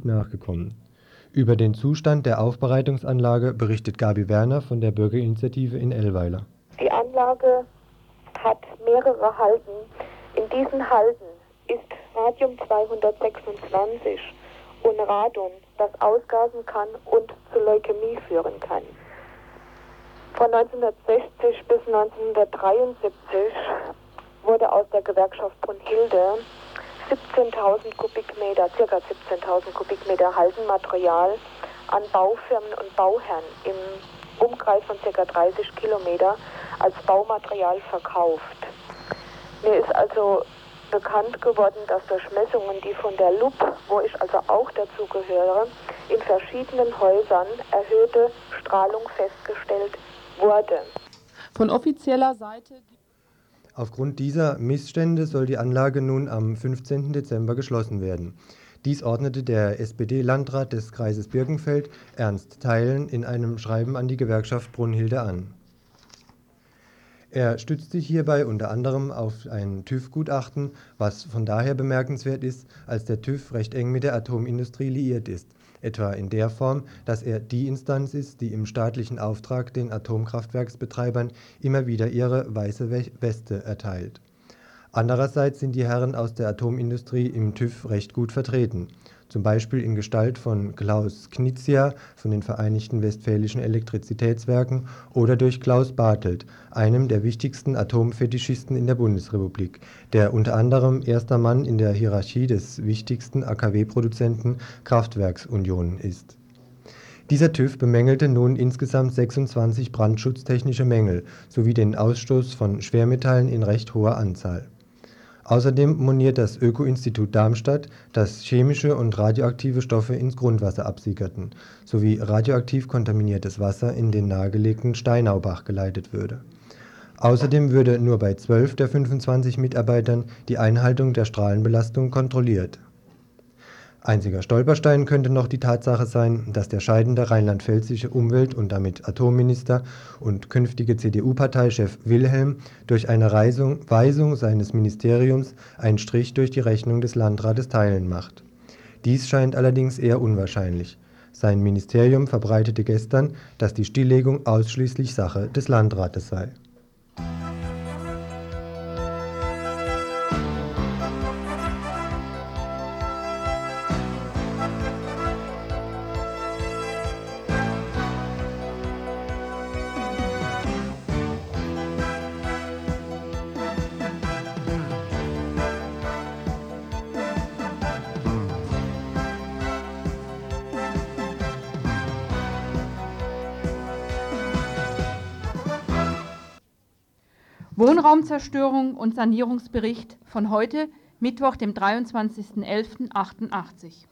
nicht nachgekommen. Über den Zustand der Aufbereitungsanlage berichtet Gabi Werner von der Bürgerinitiative in Ellweiler. Die Anlage hat mehrere Halden. In diesen Halden ist Radium 226 und Radon, das ausgasen kann und zu Leukämie führen kann. Von 1960 bis 1973 wurde aus der Gewerkschaft Brunhilde 17.000 Kubikmeter, circa 17.000 Kubikmeter Haldenmaterial an Baufirmen und Bauherren im Umkreis von circa 30 Kilometer als Baumaterial verkauft. Mir ist also bekannt geworden, dass durch Messungen, die von der LUP, wo ich also auch dazu gehöre, in verschiedenen Häusern erhöhte Strahlung festgestellt wurde. Von offizieller Seite. Aufgrund dieser Missstände soll die Anlage nun am 15. Dezember geschlossen werden. Dies ordnete der SPD-Landrat des Kreises Birkenfeld, Ernst Theilen, in einem Schreiben an die Gewerkschaft Brunhilde an. Er stützt sich hierbei unter anderem auf ein TÜV-Gutachten, was von daher bemerkenswert ist, als der TÜV recht eng mit der Atomindustrie liiert ist, etwa in der Form, dass er die Instanz ist, die im staatlichen Auftrag den Atomkraftwerksbetreibern immer wieder ihre weiße Weste erteilt. Andererseits sind die Herren aus der Atomindustrie im TÜV recht gut vertreten zum Beispiel in Gestalt von Klaus Knizia von den Vereinigten Westfälischen Elektrizitätswerken oder durch Klaus Bartelt, einem der wichtigsten Atomfetischisten in der Bundesrepublik, der unter anderem erster Mann in der Hierarchie des wichtigsten AKW-Produzenten Kraftwerks Union ist. Dieser TÜV bemängelte nun insgesamt 26 brandschutztechnische Mängel sowie den Ausstoß von Schwermetallen in recht hoher Anzahl Außerdem moniert das Öko-Institut Darmstadt, dass chemische und radioaktive Stoffe ins Grundwasser absiegerten, sowie radioaktiv kontaminiertes Wasser in den nahegelegenen Steinaubach geleitet würde. Außerdem würde nur bei 12 der 25 Mitarbeitern die Einhaltung der Strahlenbelastung kontrolliert Einziger Stolperstein könnte noch die Tatsache sein, dass der scheidende rheinland-pfälzische Umwelt und damit Atomminister und künftige CDU-Parteichef Wilhelm durch eine Weisung seines Ministeriums einen Strich durch die Rechnung des Landrates teilen macht. Dies scheint allerdings eher unwahrscheinlich. Sein Ministerium verbreitete gestern, dass die Stilllegung ausschließlich Sache des Landrates sei Wohnraumzerstörung und Sanierungsbericht von heute, Mittwoch, dem 23.11.88.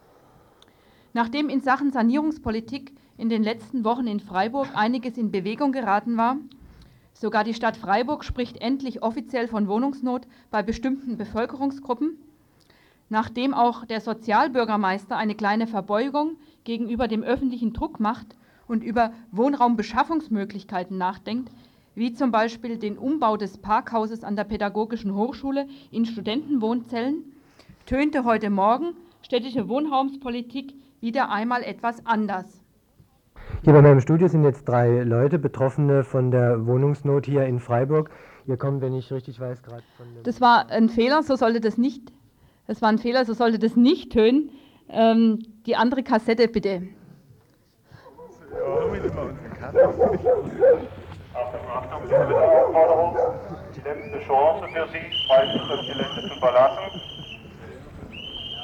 Nachdem in Sachen Sanierungspolitik in den letzten Wochen in Freiburg einiges in Bewegung geraten war, sogar die Stadt Freiburg spricht endlich offiziell von Wohnungsnot bei bestimmten Bevölkerungsgruppen, nachdem auch der Sozialbürgermeister eine kleine Verbeugung gegenüber dem öffentlichen Druck macht und über Wohnraumbeschaffungsmöglichkeiten nachdenkt, wie zum Beispiel den Umbau des Parkhauses an der Pädagogischen Hochschule in Studentenwohnzellen, tönte heute Morgen städtische Wohnraumspolitik wieder einmal etwas anders. Hier bei meinem Studio sind jetzt drei Leute, Betroffene von der Wohnungsnot hier in Freiburg. Ihr kommt, wenn ich richtig weiß, gerade von. Das war ein Fehler, so sollte das nicht. Das war ein Fehler, so sollte das nicht tönen. Ähm, die andere Kassette bitte. Ja, Achtung, Aufforderung, die letzte Chance für Sie, meistens das Gelände zu verlassen.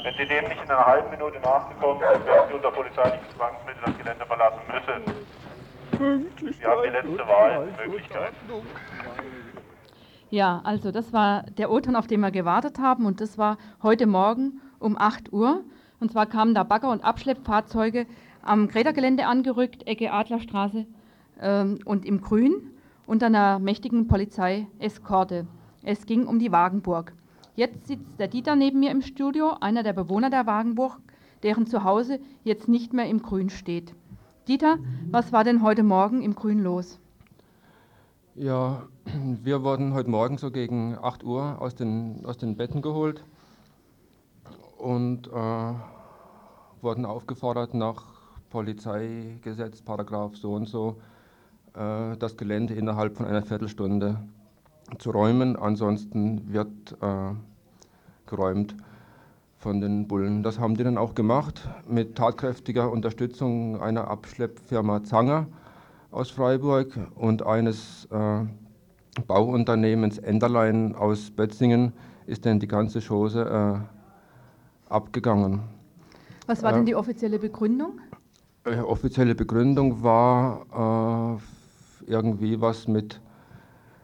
Wenn Sie dem nicht in einer halben Minute nachgekommen sind, werden Sie unter polizeilichen Zwangsmitteln das Gelände verlassen müssen. Sie haben die letzte Wahlmöglichkeit. Ja, also das war der O-Ton, auf den wir gewartet haben und das war heute Morgen um 8 Uhr. Und zwar kamen da Bagger- und Abschleppfahrzeuge am Greta-Gelände angerückt, Ecke Adlerstraße ähm, und im Grün unter einer mächtigen Polizeieskorte. Es ging um die Wagenburg. Jetzt sitzt der Dieter neben mir im Studio, einer der Bewohner der Wagenburg, deren Zuhause jetzt nicht mehr im Grün steht. Dieter, was war denn heute Morgen im Grün los? Ja, wir wurden heute Morgen so gegen 8 Uhr aus den, aus den Betten geholt und äh, wurden aufgefordert, nach Polizeigesetz, Paragraph so und so, das Gelände innerhalb von einer Viertelstunde zu räumen. Ansonsten wird äh, geräumt von den Bullen. Das haben die dann auch gemacht mit tatkräftiger Unterstützung einer Abschleppfirma Zanger aus Freiburg und eines äh, Bauunternehmens Enderlein aus Bötzingen ist dann die ganze Chose äh, abgegangen. Was war denn die offizielle Begründung? Äh, offizielle Begründung war äh, irgendwie was mit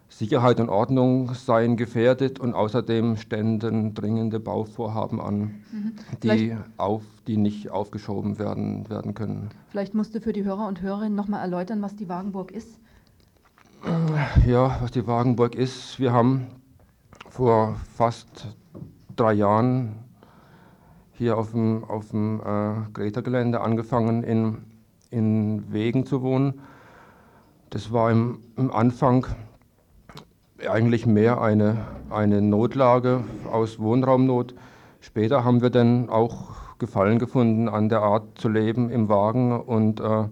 Sicherheit und Ordnung seien gefährdet und außerdem ständen dringende Bauvorhaben an, mhm. die, auf, die nicht aufgeschoben werden, werden können. Vielleicht musst du für die Hörer und Hörerinnen nochmal erläutern, was die Wagenburg ist. Ja, was die Wagenburg ist. Wir haben vor fast drei Jahren hier auf dem, auf dem äh, Greta-Gelände angefangen, in, in Wegen zu wohnen. Das war im, im Anfang eigentlich mehr eine, eine Notlage aus Wohnraumnot. Später haben wir dann auch Gefallen gefunden an der Art zu leben im Wagen und äh,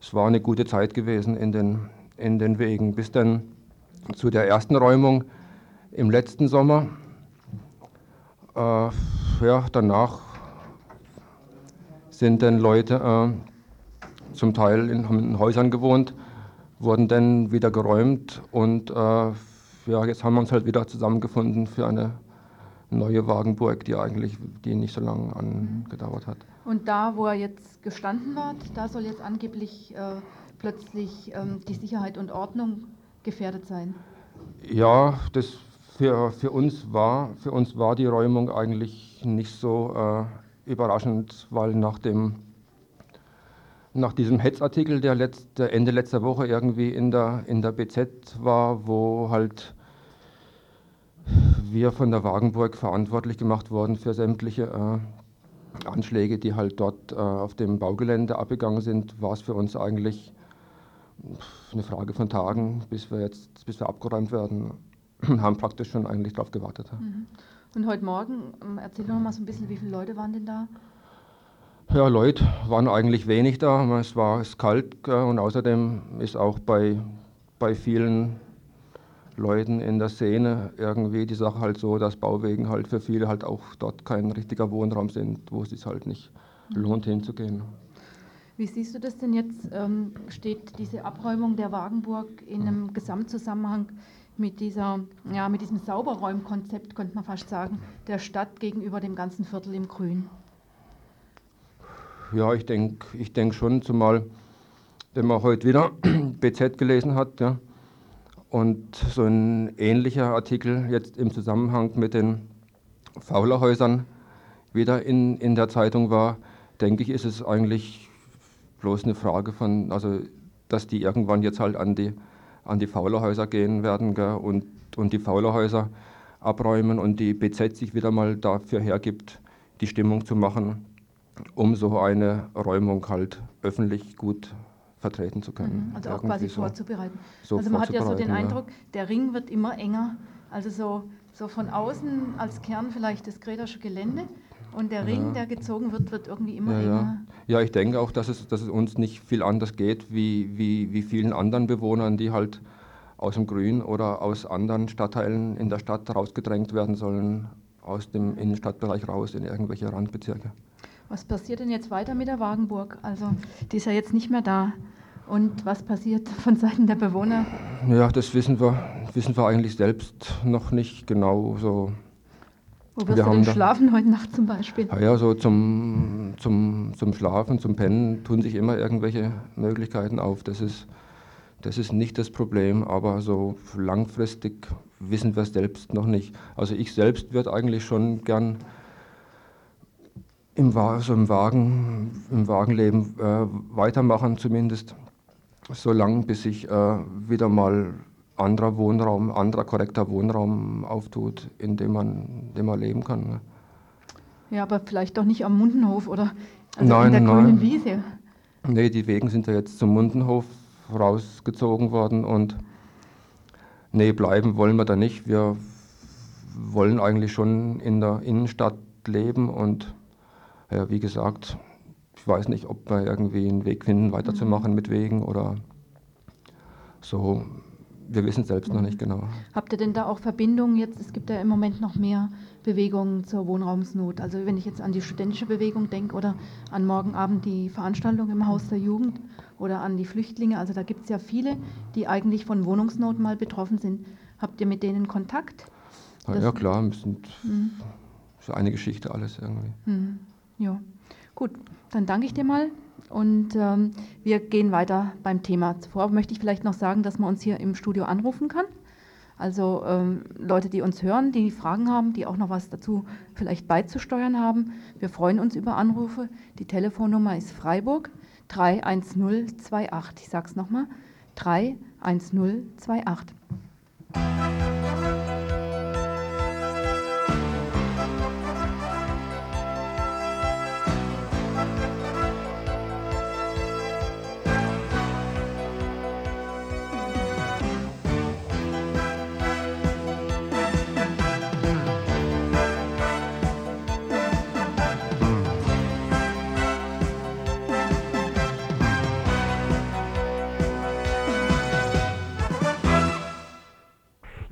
es war eine gute Zeit gewesen in den, in den Wegen. Bis dann zu der ersten Räumung im letzten Sommer. Äh, ja, danach sind dann Leute äh, zum Teil in, in, Häusern gewohnt, wurden dann wieder geräumt und äh, ja, jetzt haben wir uns halt wieder zusammengefunden für eine neue Wagenburg, die eigentlich die nicht so lange angedauert hat. Und da, wo er jetzt gestanden war, da soll jetzt angeblich äh, plötzlich ähm, die Sicherheit und Ordnung gefährdet sein? Ja, das für, für, uns war, für uns war die Räumung eigentlich nicht so äh, überraschend, weil nach, dem, nach diesem Hetzartikel, der, letzt, Ende letzter Woche irgendwie in der, in der BZ war, wo halt wir von der Wagenburg verantwortlich gemacht wurden für sämtliche äh, Anschläge, die halt dort äh, auf dem Baugelände abgegangen sind, war es für uns eigentlich eine Frage von Tagen, bis wir jetzt, bis wir abgeräumt werden haben praktisch schon eigentlich darauf gewartet. Mhm. Und heute Morgen, ähm, erzähl noch mal so ein bisschen, wie viele Leute waren denn da? Ja, Leute waren eigentlich wenig da. Es war es kalt und außerdem ist auch bei, bei vielen Leuten in der Szene irgendwie die Sache halt so, dass Bauwegen halt für viele halt auch dort kein richtiger Wohnraum sind, wo es sich halt nicht mhm. lohnt hinzugehen. Wie siehst du das denn jetzt? Ähm, steht diese Abräumung der Wagenburg in einem Gesamtzusammenhang mit, dieser, ja, mit diesem Sauberräumkonzept, könnte man fast sagen, der Stadt gegenüber dem ganzen Viertel im Grün? Ja, ich denke ich denk schon, zumal wenn man heute wieder BZ gelesen hat ja, und so ein ähnlicher Artikel jetzt im Zusammenhang mit den Faulerhäusern wieder in, in der Zeitung war, denke ich, ist es eigentlich bloß eine Frage von, also dass die irgendwann jetzt halt an die an die Faulerhäuser gehen werden gell, und, und die Faulerhäuser abräumen und die BZ sich wieder mal dafür hergibt, die Stimmung zu machen, um so eine Räumung halt öffentlich gut vertreten zu können. Mhm, also auch quasi so, vorzubereiten. So also man hat ja so den Eindruck, der Ring wird immer enger. Also so, so von außen als Kern vielleicht das Gredersche Gelände und der Ring, der gezogen wird, wird irgendwie immer ja, enger. Ja. ja, ich denke auch, dass es, dass es uns nicht viel anders geht wie, wie, wie vielen anderen Bewohnern, die halt aus dem Grün oder aus anderen Stadtteilen in der Stadt rausgedrängt werden sollen, aus dem Innenstadtbereich raus in irgendwelche Randbezirke. Was passiert denn jetzt weiter mit der Wagenburg? Also die ist ja jetzt nicht mehr da. Und was passiert von Seiten der Bewohner? Ja, das wissen wir, wissen wir eigentlich selbst noch nicht genau so wo wirst wir du denn schlafen heute Nacht zum Beispiel? Ja, so zum, zum, zum Schlafen, zum Pennen tun sich immer irgendwelche Möglichkeiten auf. Das ist, das ist nicht das Problem, aber so langfristig wissen wir es selbst noch nicht. Also ich selbst würde eigentlich schon gern im, so im, Wagen, im Wagenleben äh, weitermachen, zumindest so lange, bis ich äh, wieder mal anderer Wohnraum, anderer korrekter Wohnraum auftut, in dem man, dem man leben kann. Ne? Ja, aber vielleicht doch nicht am Mundenhof oder also nein, in der nein. grünen Wiese. Nee, die Wegen sind ja jetzt zum Mundenhof rausgezogen worden und nee, bleiben wollen wir da nicht. Wir wollen eigentlich schon in der Innenstadt leben und ja, wie gesagt, ich weiß nicht, ob wir irgendwie einen Weg finden, weiterzumachen mhm. mit Wegen oder so. Wir wissen selbst mhm. noch nicht genau. Habt ihr denn da auch Verbindungen jetzt? Es gibt ja im Moment noch mehr Bewegungen zur Wohnraumsnot. Also wenn ich jetzt an die studentische Bewegung denke oder an morgen Abend die Veranstaltung im Haus der Jugend oder an die Flüchtlinge. Also da gibt es ja viele, die eigentlich von Wohnungsnot mal betroffen sind. Habt ihr mit denen Kontakt? Ja, ja klar, sind mhm. so eine Geschichte alles irgendwie. Mhm. Ja, gut, dann danke ich dir mal und ähm, wir gehen weiter beim Thema. Zuvor möchte ich vielleicht noch sagen, dass man uns hier im Studio anrufen kann. Also ähm, Leute, die uns hören, die Fragen haben, die auch noch was dazu vielleicht beizusteuern haben. Wir freuen uns über Anrufe. Die Telefonnummer ist Freiburg 31028. Ich sage es nochmal, 31028.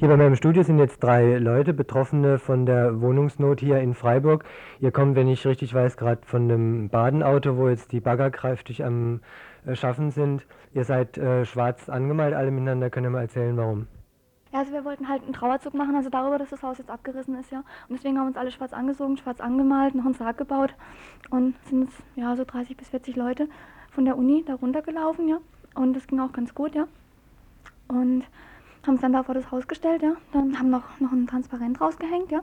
Hier bei mir im Studio sind jetzt drei Leute, Betroffene von der Wohnungsnot hier in Freiburg. Ihr kommt, wenn ich richtig weiß, gerade von einem Badenauto, wo jetzt die Bagger kräftig am äh, Schaffen sind. Ihr seid äh, schwarz angemalt, alle miteinander. Könnt ihr mal erzählen, warum? Ja, also wir wollten halt einen Trauerzug machen, also darüber, dass das Haus jetzt abgerissen ist, ja. Und deswegen haben uns alle schwarz angezogen, schwarz angemalt, noch einen Sarg gebaut und sind jetzt, ja, so 30 bis 40 Leute von der Uni da runtergelaufen, ja. Und das ging auch ganz gut, ja. Und haben es dann da vor das Haus gestellt, ja. Dann haben noch, noch ein Transparent rausgehängt, ja.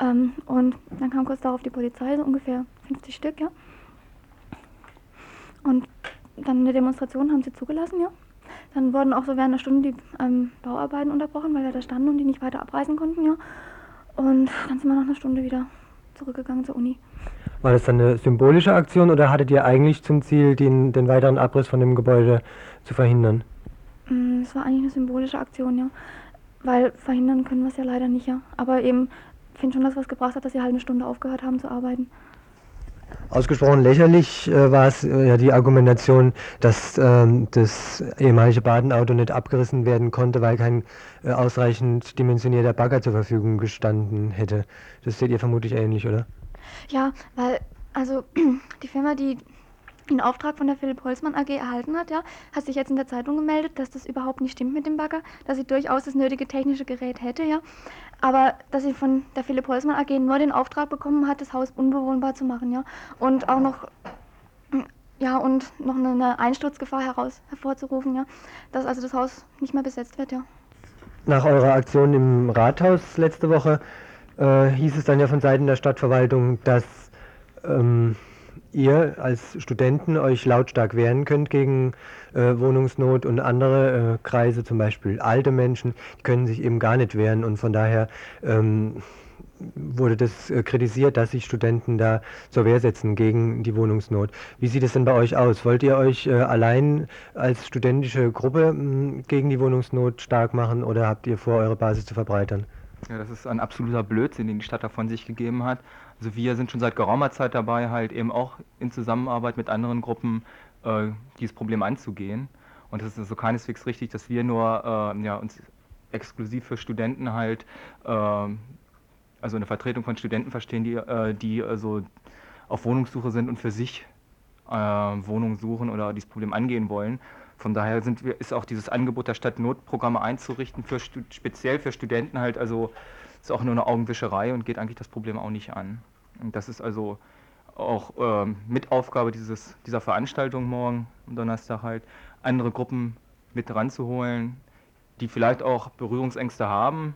Ähm, und dann kam kurz darauf die Polizei, so ungefähr 50 Stück, ja. Und dann eine Demonstration haben sie zugelassen, ja. Dann wurden auch so während einer Stunde die ähm, Bauarbeiten unterbrochen, weil wir da standen und die nicht weiter abreißen konnten, ja. Und dann sind wir nach einer Stunde wieder zurückgegangen zur Uni. War das dann eine symbolische Aktion oder hattet ihr eigentlich zum Ziel, den, den weiteren Abriss von dem Gebäude zu verhindern? Mm, es war eigentlich eine symbolische Aktion, ja. Weil verhindern können wir es ja leider nicht, ja. Aber eben, ich finde schon, dass was gebracht hat, dass sie halt eine Stunde aufgehört haben zu arbeiten. Ausgesprochen lächerlich äh, war es äh, ja die Argumentation, dass äh, das ehemalige Badenauto nicht abgerissen werden konnte, weil kein äh, ausreichend dimensionierter Bagger zur Verfügung gestanden hätte. Das seht ihr vermutlich ähnlich, oder? Ja, weil also die Firma, die einen Auftrag von der Philipp Holzmann AG erhalten hat, ja, hat sich jetzt in der Zeitung gemeldet, dass das überhaupt nicht stimmt mit dem Bagger, dass sie durchaus das nötige technische Gerät hätte, ja, aber dass sie von der Philipp Holzmann AG nur den Auftrag bekommen hat, das Haus unbewohnbar zu machen, ja, und auch noch ja, und noch eine Einsturzgefahr heraus hervorzurufen, ja, dass also das Haus nicht mehr besetzt wird, ja. Nach eurer Aktion im Rathaus letzte Woche äh, hieß es dann ja von Seiten der Stadtverwaltung, dass ähm, ihr als Studenten euch lautstark wehren könnt gegen äh, Wohnungsnot und andere äh, Kreise, zum Beispiel alte Menschen, die können sich eben gar nicht wehren und von daher ähm, wurde das äh, kritisiert, dass sich Studenten da zur Wehr setzen gegen die Wohnungsnot. Wie sieht es denn bei euch aus? Wollt ihr euch äh, allein als studentische Gruppe mh, gegen die Wohnungsnot stark machen oder habt ihr vor, eure Basis zu verbreitern? Ja, das ist ein absoluter Blödsinn, den die Stadt da von sich gegeben hat. Also wir sind schon seit geraumer Zeit dabei, halt eben auch in Zusammenarbeit mit anderen Gruppen äh, dieses Problem anzugehen. Und es ist also keineswegs richtig, dass wir nur äh, ja, uns exklusiv für Studenten halt, äh, also eine Vertretung von Studenten verstehen, die, äh, die also auf Wohnungssuche sind und für sich äh, Wohnungen suchen oder dieses Problem angehen wollen. Von daher wir, ist auch dieses Angebot der Stadt Notprogramme einzurichten, für, speziell für Studenten halt, also ist auch nur eine Augenwischerei und geht eigentlich das Problem auch nicht an. Und das ist also auch ähm, Mitaufgabe dieses, dieser Veranstaltung morgen am Donnerstag halt, andere Gruppen mit ranzuholen, die vielleicht auch Berührungsängste haben.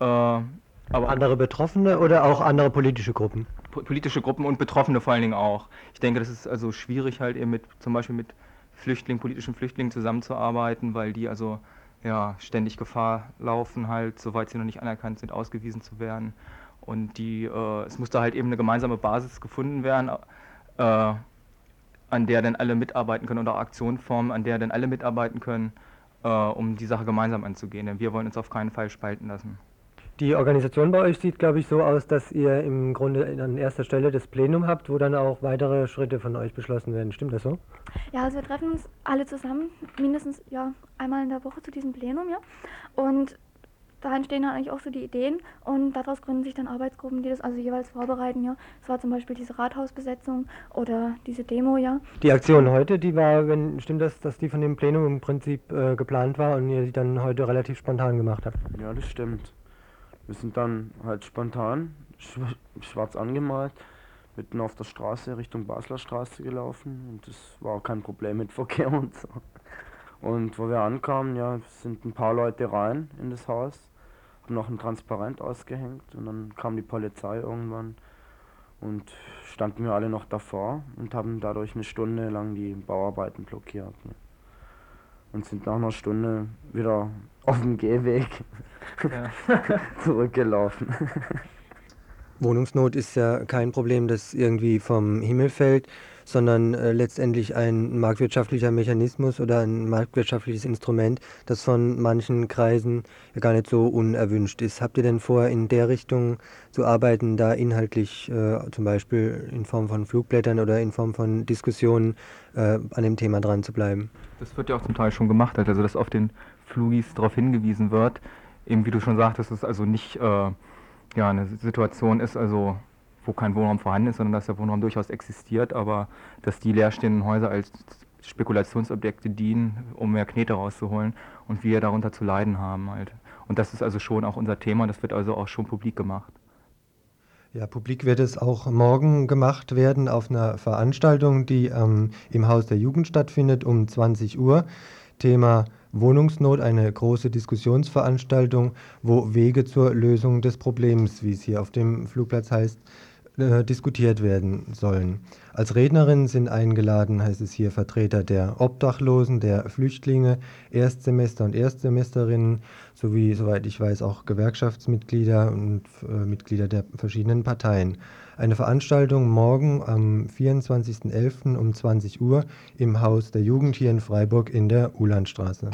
Äh, aber andere Betroffene oder auch andere politische Gruppen? Politische Gruppen und Betroffene vor allen Dingen auch. Ich denke, das ist also schwierig halt eben mit zum Beispiel mit Flüchtlingen, politischen Flüchtlingen zusammenzuarbeiten, weil die also ja, ständig Gefahr laufen, halt, soweit sie noch nicht anerkannt sind, ausgewiesen zu werden. Und die, äh, es musste halt eben eine gemeinsame Basis gefunden werden, äh, an der dann alle mitarbeiten können oder Aktionen formen, an der dann alle mitarbeiten können, äh, um die Sache gemeinsam anzugehen. Denn wir wollen uns auf keinen Fall spalten lassen. Die Organisation bei euch sieht, glaube ich, so aus, dass ihr im Grunde an erster Stelle das Plenum habt, wo dann auch weitere Schritte von euch beschlossen werden. Stimmt das so? Ja, also wir treffen uns alle zusammen, mindestens ja, einmal in der Woche zu diesem Plenum, ja. Und da entstehen dann eigentlich auch so die Ideen und daraus gründen sich dann Arbeitsgruppen, die das also jeweils vorbereiten, ja. Es war zum Beispiel diese Rathausbesetzung oder diese Demo, ja. Die Aktion heute, die war, wenn stimmt das, dass die von dem Plenum im Prinzip äh, geplant war und ihr die dann heute relativ spontan gemacht habt? Ja, das stimmt. Wir sind dann halt spontan, schwarz angemalt, mitten auf der Straße Richtung Basler Straße gelaufen und das war auch kein Problem mit Verkehr und so. Und wo wir ankamen, ja, sind ein paar Leute rein in das Haus haben noch ein Transparent ausgehängt und dann kam die Polizei irgendwann und standen wir alle noch davor und haben dadurch eine Stunde lang die Bauarbeiten blockiert. Ne? Und sind nach einer Stunde wieder auf dem Gehweg ja. zurückgelaufen. Wohnungsnot ist ja kein Problem, das irgendwie vom Himmel fällt, sondern äh, letztendlich ein marktwirtschaftlicher Mechanismus oder ein marktwirtschaftliches Instrument, das von manchen Kreisen ja gar nicht so unerwünscht ist. Habt ihr denn vor, in der Richtung zu arbeiten, da inhaltlich äh, zum Beispiel in Form von Flugblättern oder in Form von Diskussionen äh, an dem Thema dran zu bleiben? Das wird ja auch zum Teil schon gemacht, also dass auf den Flugis darauf hingewiesen wird, eben wie du schon sagtest, es also nicht äh, ja, eine Situation ist, also wo kein Wohnraum vorhanden ist, sondern dass der Wohnraum durchaus existiert, aber dass die leerstehenden Häuser als Spekulationsobjekte dienen, um mehr Knete rauszuholen und wir darunter zu leiden haben halt. Und das ist also schon auch unser Thema, das wird also auch schon publik gemacht. Ja, publik wird es auch morgen gemacht werden auf einer Veranstaltung, die ähm, im Haus der Jugend stattfindet um 20 Uhr. Thema Wohnungsnot, eine große Diskussionsveranstaltung, wo Wege zur Lösung des Problems, wie es hier auf dem Flugplatz heißt, äh, diskutiert werden sollen. Als Rednerinnen sind eingeladen, heißt es hier, Vertreter der Obdachlosen, der Flüchtlinge, Erstsemester und Erstsemesterinnen sowie, soweit ich weiß, auch Gewerkschaftsmitglieder und äh, Mitglieder der verschiedenen Parteien. Eine Veranstaltung morgen am 24.11. um 20 Uhr im Haus der Jugend hier in Freiburg in der Ulandstraße.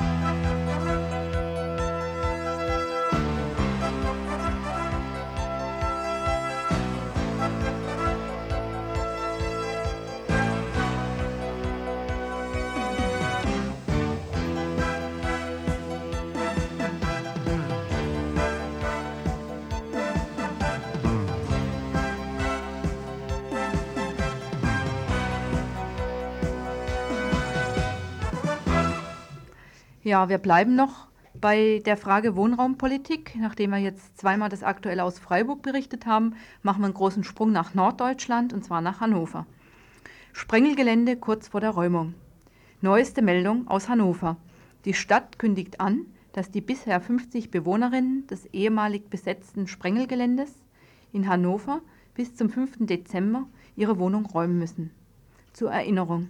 Ja, wir bleiben noch bei der Frage Wohnraumpolitik. Nachdem wir jetzt zweimal das Aktuelle aus Freiburg berichtet haben, machen wir einen großen Sprung nach Norddeutschland und zwar nach Hannover. Sprengelgelände kurz vor der Räumung. Neueste Meldung aus Hannover. Die Stadt kündigt an, dass die bisher 50 Bewohnerinnen des ehemalig besetzten Sprengelgeländes in Hannover bis zum 5. Dezember ihre Wohnung räumen müssen. Zur Erinnerung.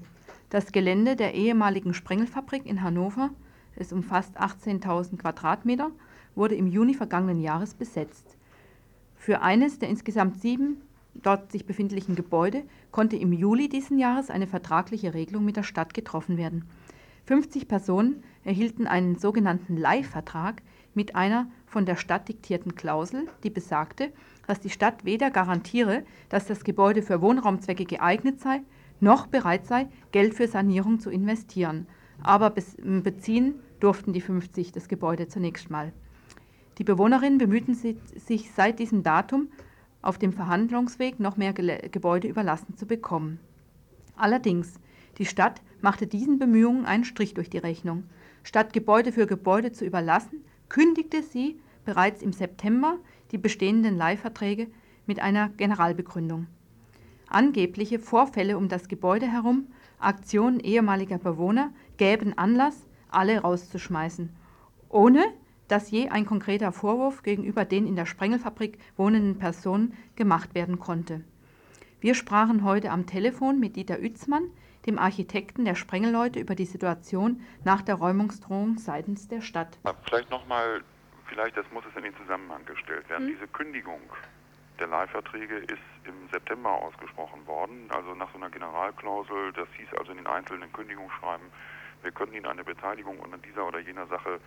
Das Gelände der ehemaligen Sprengelfabrik in Hannover es umfasst 18.000 Quadratmeter, wurde im Juni vergangenen Jahres besetzt. Für eines der insgesamt sieben dort sich befindlichen Gebäude konnte im Juli diesen Jahres eine vertragliche Regelung mit der Stadt getroffen werden. 50 Personen erhielten einen sogenannten Leihvertrag mit einer von der Stadt diktierten Klausel, die besagte, dass die Stadt weder garantiere, dass das Gebäude für Wohnraumzwecke geeignet sei, noch bereit sei, Geld für Sanierung zu investieren, aber beziehen durften die 50 das Gebäude zunächst mal. Die Bewohnerinnen bemühten sich seit diesem Datum auf dem Verhandlungsweg noch mehr Gebäude überlassen zu bekommen. Allerdings, die Stadt machte diesen Bemühungen einen Strich durch die Rechnung. Statt Gebäude für Gebäude zu überlassen, kündigte sie bereits im September die bestehenden Leihverträge mit einer Generalbegründung. Angebliche Vorfälle um das Gebäude herum, Aktionen ehemaliger Bewohner gäben Anlass, alle rauszuschmeißen, ohne dass je ein konkreter Vorwurf gegenüber den in der Sprengelfabrik wohnenden Personen gemacht werden konnte. Wir sprachen heute am Telefon mit Dieter Utzmann, dem Architekten der Sprengelleute, über die Situation nach der Räumungsdrohung seitens der Stadt. Vielleicht nochmal, vielleicht das muss es in den Zusammenhang gestellt werden. Hm? Diese Kündigung der Leihverträge ist im September ausgesprochen worden, also nach so einer Generalklausel. Das hieß also in den einzelnen Kündigungsschreiben, wir können Ihnen eine Beteiligung an dieser oder jener Sache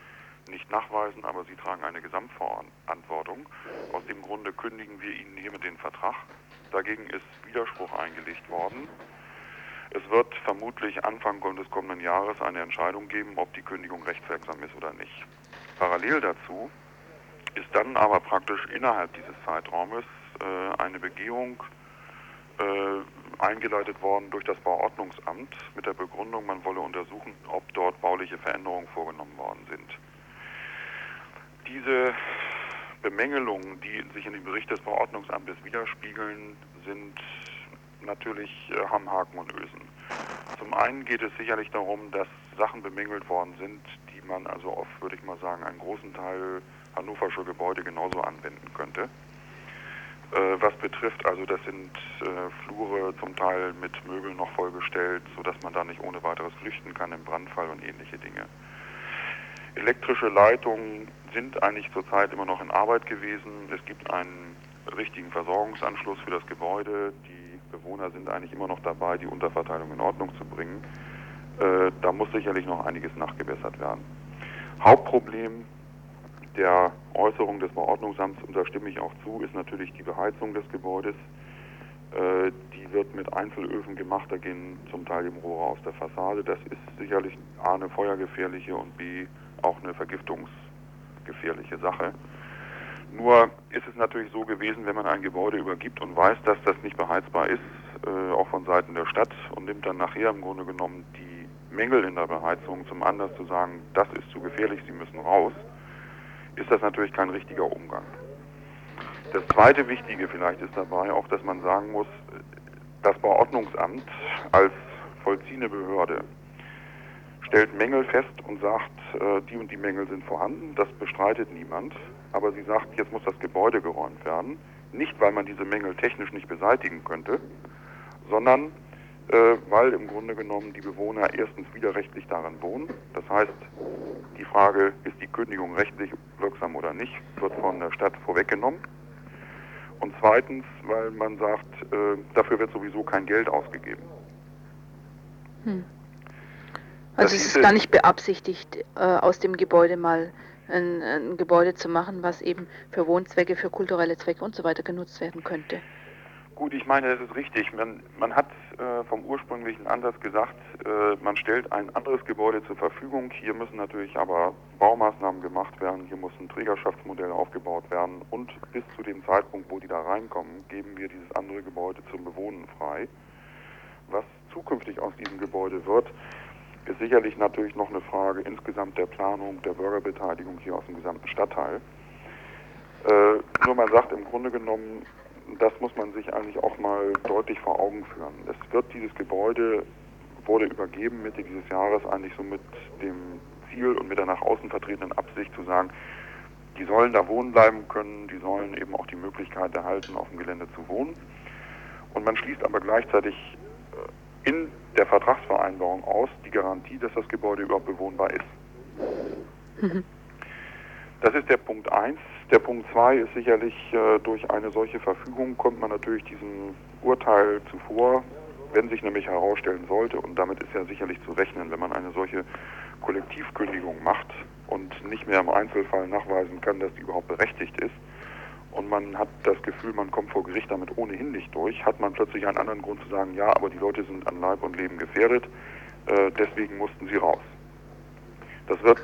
nicht nachweisen, aber Sie tragen eine Gesamtverantwortung. Aus dem Grunde kündigen wir Ihnen hiermit den Vertrag. Dagegen ist Widerspruch eingelegt worden. Es wird vermutlich Anfang des kommenden Jahres eine Entscheidung geben, ob die Kündigung rechtswirksam ist oder nicht. Parallel dazu ist dann aber praktisch innerhalb dieses Zeitraumes äh, eine Begehung äh, eingeleitet worden durch das Bauordnungsamt mit der Begründung, man wolle untersuchen, ob dort bauliche Veränderungen vorgenommen worden sind. Diese Bemängelungen, die sich in dem Bericht des Bauordnungsamtes widerspiegeln, sind natürlich äh, haben Haken und Ösen. Zum einen geht es sicherlich darum, dass Sachen bemängelt worden sind, die man also auf, würde ich mal sagen, einen großen Teil hannoversche Gebäude genauso anwenden könnte. Äh, was betrifft, also das sind äh, Flure zum Teil mit Möbeln noch vollgestellt, sodass man da nicht ohne weiteres flüchten kann im Brandfall und ähnliche Dinge. Elektrische Leitungen sind eigentlich zurzeit immer noch in Arbeit gewesen. Es gibt einen richtigen Versorgungsanschluss für das Gebäude. Die Bewohner sind eigentlich immer noch dabei, die Unterverteilung in Ordnung zu bringen. Äh, da muss sicherlich noch einiges nachgebessert werden. Hauptproblem der Äußerung des Verordnungsamts, und da stimme ich auch zu, ist natürlich die Beheizung des Gebäudes. Äh, die wird mit Einzelöfen gemacht, da gehen zum Teil die Rohre aus der Fassade. Das ist sicherlich A, eine feuergefährliche und B, auch eine vergiftungsgefährliche Sache. Nur ist es natürlich so gewesen, wenn man ein Gebäude übergibt und weiß, dass das nicht beheizbar ist, äh, auch von Seiten der Stadt, und nimmt dann nachher im Grunde genommen die Mängel in der Beheizung zum Anlass zu sagen, das ist zu gefährlich, Sie müssen raus, ist das natürlich kein richtiger Umgang. Das zweite Wichtige vielleicht ist dabei auch, dass man sagen muss, das Bauordnungsamt als vollziehende Behörde stellt Mängel fest und sagt, äh, die und die Mängel sind vorhanden, das bestreitet niemand, aber sie sagt, jetzt muss das Gebäude geräumt werden, nicht weil man diese Mängel technisch nicht beseitigen könnte, sondern weil im Grunde genommen die Bewohner erstens widerrechtlich darin wohnen. Das heißt, die Frage, ist die Kündigung rechtlich wirksam oder nicht, wird von der Stadt vorweggenommen. Und zweitens, weil man sagt, äh, dafür wird sowieso kein Geld ausgegeben. Hm. Also es ist gar nicht beabsichtigt, äh, aus dem Gebäude mal ein, ein, Gebäude zu machen, was eben für Wohnzwecke, für kulturelle Zwecke und so weiter genutzt werden könnte. Gut, ich meine, das ist richtig. Man, man hat äh, vom ursprünglichen Ansatz gesagt, äh, man stellt ein anderes Gebäude zur Verfügung. Hier müssen natürlich aber Baumaßnahmen gemacht werden. Hier muss ein Trägerschaftsmodell aufgebaut werden. Und bis zu dem Zeitpunkt, wo die da reinkommen, geben wir dieses andere Gebäude zum Bewohnen frei. Was zukünftig aus diesem Gebäude wird, ist sicherlich natürlich noch eine Frage insgesamt der Planung, der Bürgerbeteiligung hier aus dem gesamten Stadtteil. Äh, nur man sagt im Grunde genommen, das muss man sich eigentlich auch mal deutlich vor Augen führen. Es wird dieses Gebäude wurde übergeben Mitte dieses Jahres eigentlich so mit dem Ziel und mit der nach außen vertretenen Absicht zu sagen, die sollen da wohnen bleiben können, die sollen eben auch die Möglichkeit erhalten, auf dem Gelände zu wohnen. Und man schließt aber gleichzeitig äh, in der Vertragsvereinbarung aus die Garantie, dass das Gebäude überhaupt bewohnbar ist. Mhm. Das ist der Punkt 1. Der Punkt 2 ist sicherlich, äh, durch eine solche Verfügung kommt man natürlich diesem Urteil zuvor, wenn sich nämlich herausstellen sollte, und damit ist ja sicherlich zu rechnen, wenn man eine solche Kollektivkündigung macht und nicht mehr im Einzelfall nachweisen kann, dass die überhaupt berechtigt ist, und man hat das Gefühl, man kommt vor Gericht damit ohnehin nicht durch, hat man plötzlich einen anderen Grund zu sagen, ja, aber die Leute sind an Leib und Leben gefährdet, äh, deswegen mussten sie raus. Das wird,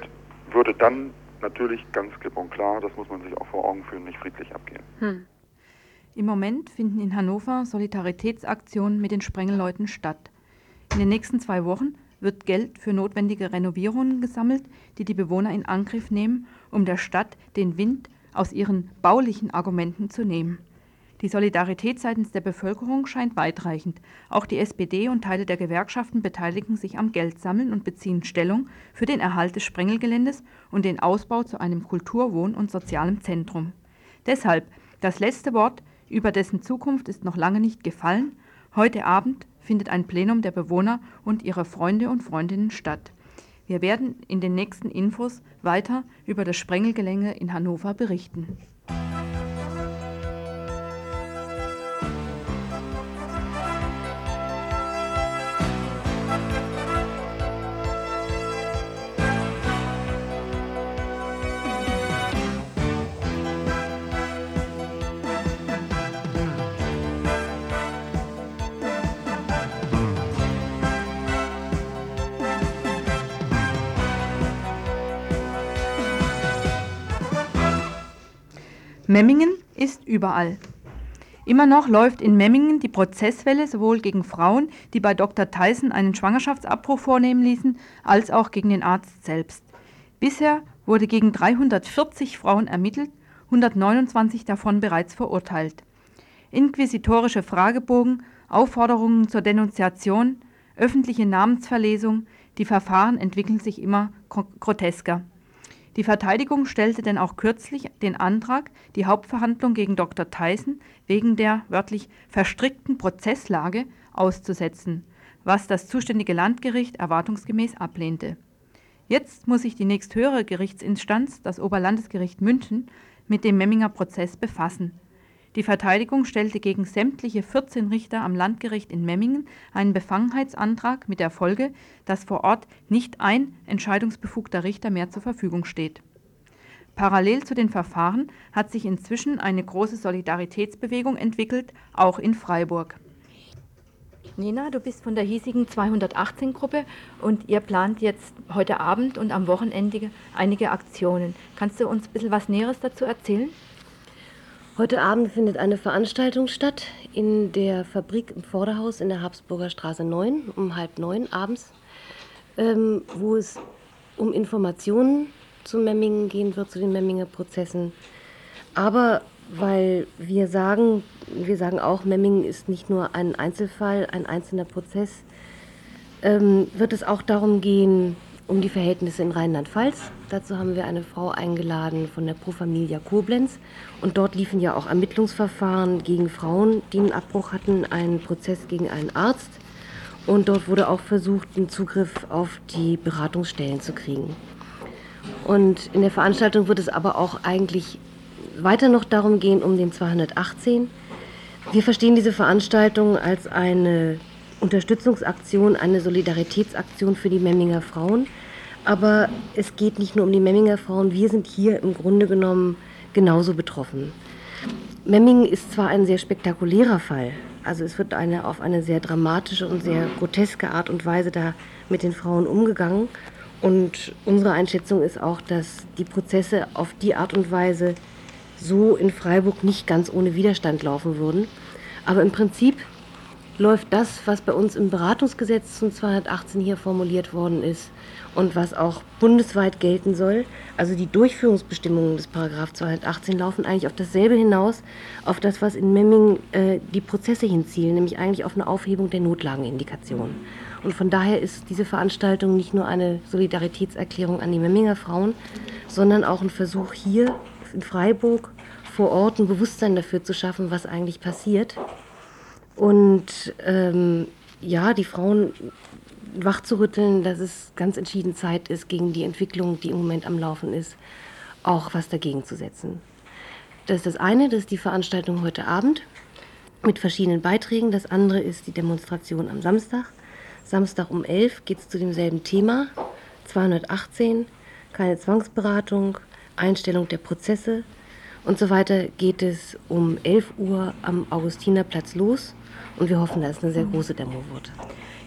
würde dann natürlich ganz klipp und klar, das muss man sich auch vor Augen führen, nicht friedlich abgehen. Hm. Im Moment finden in Hannover Solidaritätsaktionen mit den Sprengelleuten statt. In den nächsten zwei Wochen wird Geld für notwendige Renovierungen gesammelt, die die Bewohner in Angriff nehmen, um der Stadt den Wind aus ihren baulichen Argumenten zu nehmen. Die Solidarität seitens der Bevölkerung scheint weitreichend. Auch die SPD und Teile der Gewerkschaften beteiligen sich am Geldsammeln und beziehen Stellung für den Erhalt des Sprengelgeländes und den Ausbau zu einem Kultur-, Wohn- und sozialem Zentrum. Deshalb, das letzte Wort über dessen Zukunft ist noch lange nicht gefallen. Heute Abend findet ein Plenum der Bewohner und ihrer Freunde und Freundinnen statt. Wir werden in den nächsten Infos weiter über das Sprengelgelände in Hannover berichten. Memmingen ist überall. Immer noch läuft in Memmingen die Prozesswelle sowohl gegen Frauen, die bei Dr. Tyson einen Schwangerschaftsabbruch vornehmen ließen, als auch gegen den Arzt selbst. Bisher wurde gegen 340 Frauen ermittelt, 129 davon bereits verurteilt. Inquisitorische Fragebogen, Aufforderungen zur Denunziation, öffentliche Namensverlesung, die Verfahren entwickeln sich immer grotesker. Die Verteidigung stellte denn auch kürzlich den Antrag, die Hauptverhandlung gegen Dr. Tyson wegen der wörtlich verstrickten Prozesslage auszusetzen, was das zuständige Landgericht erwartungsgemäß ablehnte. Jetzt muss sich die nächsthöhere Gerichtsinstanz, das Oberlandesgericht München, mit dem Memminger Prozess befassen. Die Verteidigung stellte gegen sämtliche 14 Richter am Landgericht in Memmingen einen Befangenheitsantrag mit der Folge, dass vor Ort nicht ein entscheidungsbefugter Richter mehr zur Verfügung steht. Parallel zu den Verfahren hat sich inzwischen eine große Solidaritätsbewegung entwickelt, auch in Freiburg. Nina, du bist von der hiesigen 218-Gruppe und ihr plant jetzt heute Abend und am Wochenende einige Aktionen. Kannst du uns ein bisschen was Näheres dazu erzählen? Heute Abend findet eine Veranstaltung statt in der Fabrik im Vorderhaus in der Habsburger Straße 9 um halb neun abends, ähm, wo es um Informationen zu Memmingen gehen wird, zu den Memminger Prozessen. Aber weil wir sagen, wir sagen auch, Memmingen ist nicht nur ein Einzelfall, ein einzelner Prozess, ähm, wird es auch darum gehen, um die Verhältnisse in Rheinland-Pfalz. Dazu haben wir eine Frau eingeladen von der Pro Familia Koblenz. Und dort liefen ja auch Ermittlungsverfahren gegen Frauen, die einen Abbruch hatten, einen Prozess gegen einen Arzt. Und dort wurde auch versucht, einen Zugriff auf die Beratungsstellen zu kriegen. Und in der Veranstaltung wird es aber auch eigentlich weiter noch darum gehen, um den 218. Wir verstehen diese Veranstaltung als eine Unterstützungsaktion, eine Solidaritätsaktion für die Memminger Frauen. Aber es geht nicht nur um die Memminger Frauen, wir sind hier im Grunde genommen genauso betroffen. Memmingen ist zwar ein sehr spektakulärer Fall, also es wird eine, auf eine sehr dramatische und sehr groteske Art und Weise da mit den Frauen umgegangen. Und unsere Einschätzung ist auch, dass die Prozesse auf die Art und Weise so in Freiburg nicht ganz ohne Widerstand laufen würden. Aber im Prinzip läuft das, was bei uns im Beratungsgesetz zum 218 hier formuliert worden ist und was auch bundesweit gelten soll. Also die Durchführungsbestimmungen des Paragraph 218 laufen eigentlich auf dasselbe hinaus, auf das, was in Memming äh, die Prozesse hinzielen, nämlich eigentlich auf eine Aufhebung der Notlagenindikation. Und von daher ist diese Veranstaltung nicht nur eine Solidaritätserklärung an die Memminger Frauen, sondern auch ein Versuch hier in Freiburg vor Ort ein Bewusstsein dafür zu schaffen, was eigentlich passiert und ähm, ja, die Frauen wachzurütteln, dass es ganz entschieden Zeit ist, gegen die Entwicklung, die im Moment am Laufen ist, auch was dagegen zu setzen. Das ist das eine, das ist die Veranstaltung heute Abend mit verschiedenen Beiträgen. Das andere ist die Demonstration am Samstag. Samstag um 11 geht es zu demselben Thema. 218, keine Zwangsberatung, Einstellung der Prozesse und so weiter geht es um 11 Uhr am Augustinerplatz los. Und wir hoffen, dass es eine sehr große Demo wird.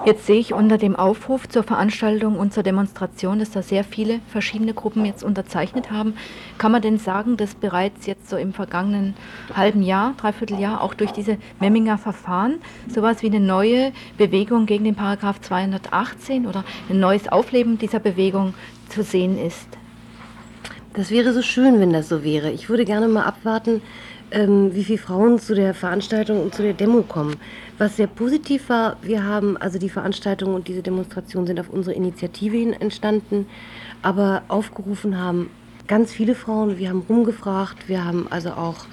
Jetzt sehe ich unter dem Aufruf zur Veranstaltung und zur Demonstration, dass da sehr viele verschiedene Gruppen jetzt unterzeichnet haben. Kann man denn sagen, dass bereits jetzt so im vergangenen halben Jahr, dreiviertel Jahr, auch durch diese Memminger Verfahren sowas wie eine neue Bewegung gegen den Paragraph 218 oder ein neues Aufleben dieser Bewegung zu sehen ist? Das wäre so schön, wenn das so wäre. Ich würde gerne mal abwarten, ähm, wie viele Frauen zu der Veranstaltung und zu der Demo kommen. Was sehr positiv war, wir haben, also die Veranstaltung und diese Demonstration sind auf unsere Initiative hin entstanden, aber aufgerufen haben ganz viele Frauen. Wir haben rumgefragt, wir haben also auch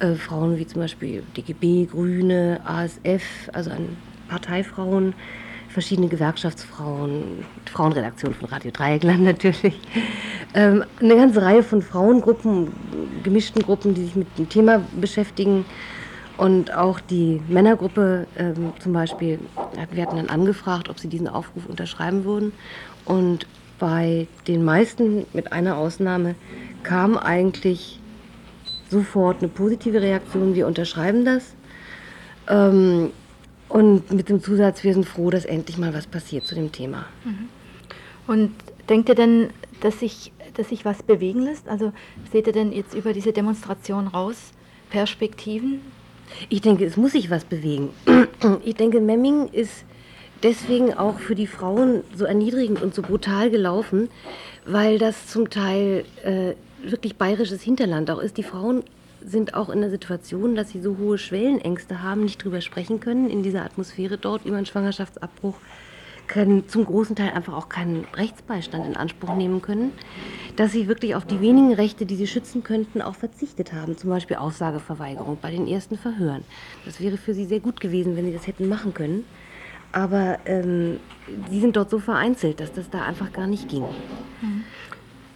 äh, Frauen wie zum Beispiel DGB, Grüne, ASF, also an Parteifrauen, verschiedene Gewerkschaftsfrauen, Frauenredaktion von Radio Dreieckland natürlich, ähm, eine ganze Reihe von Frauengruppen, gemischten Gruppen, die sich mit dem Thema beschäftigen. Und auch die Männergruppe ähm, zum Beispiel, wir hatten dann angefragt, ob sie diesen Aufruf unterschreiben würden. Und bei den meisten, mit einer Ausnahme, kam eigentlich sofort eine positive Reaktion, wir unterschreiben das. Ähm, und mit dem Zusatz, wir sind froh, dass endlich mal was passiert zu dem Thema. Mhm. Und denkt ihr denn, dass sich, dass sich was bewegen lässt? Also seht ihr denn jetzt über diese Demonstration raus Perspektiven? Ich denke, es muss sich was bewegen. Ich denke, Memming ist deswegen auch für die Frauen so erniedrigend und so brutal gelaufen, weil das zum Teil äh, wirklich bayerisches Hinterland auch ist. Die Frauen sind auch in der Situation, dass sie so hohe Schwellenängste haben, nicht drüber sprechen können in dieser Atmosphäre dort über einen Schwangerschaftsabbruch, können zum großen Teil einfach auch keinen Rechtsbeistand in Anspruch nehmen können, dass sie wirklich auf die wenigen Rechte, die sie schützen könnten, auch verzichtet haben, zum Beispiel Aussageverweigerung bei den ersten Verhören. Das wäre für sie sehr gut gewesen, wenn sie das hätten machen können. Aber ähm, die sind dort so vereinzelt, dass das da einfach gar nicht ging. Mhm.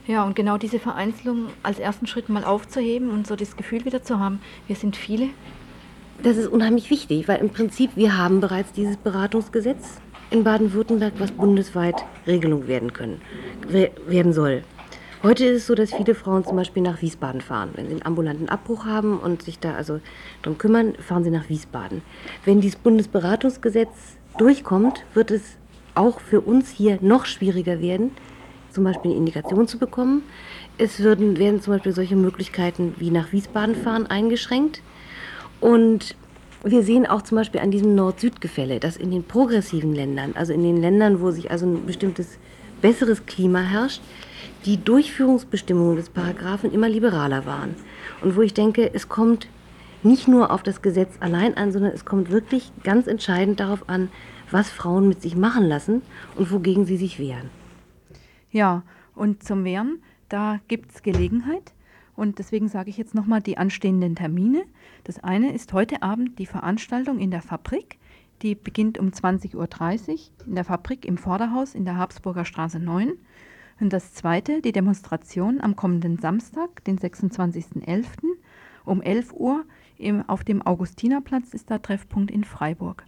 Ja, und genau diese Vereinzelung als ersten Schritt mal aufzuheben und so das Gefühl wieder zu haben, wir sind viele. Das ist unheimlich wichtig, weil im Prinzip wir haben bereits dieses Beratungsgesetz in Baden-Württemberg, was bundesweit Regelung werden können, werden soll. Heute ist es so, dass viele Frauen zum Beispiel nach Wiesbaden fahren. Wenn sie einen ambulanten Abbruch haben und sich da also darum kümmern, fahren sie nach Wiesbaden. Wenn dieses Bundesberatungsgesetz durchkommt, wird es auch für uns hier noch schwieriger werden, zum Beispiel eine Indikation zu bekommen. Es würden, werden zum Beispiel solche Möglichkeiten wie nach Wiesbaden fahren eingeschränkt. Und wir sehen auch zum Beispiel an diesem Nord-Süd-Gefälle, dass in den progressiven Ländern, also in den Ländern, wo sich also ein bestimmtes besseres Klima herrscht, die Durchführungsbestimmungen des Paragraphen immer liberaler waren. Und wo ich denke, es kommt nicht nur auf das Gesetz allein an, sondern es kommt wirklich ganz entscheidend darauf an, was Frauen mit sich machen lassen und wogegen sie sich wehren. Ja, und zum Wehren, da gibt es Gelegenheit. Und deswegen sage ich jetzt nochmal die anstehenden Termine. Das eine ist heute Abend die Veranstaltung in der Fabrik. Die beginnt um 20.30 Uhr in der Fabrik im Vorderhaus in der Habsburger Straße 9. Und das zweite, die Demonstration am kommenden Samstag, den 26.11. um 11 Uhr im, auf dem Augustinerplatz ist der Treffpunkt in Freiburg.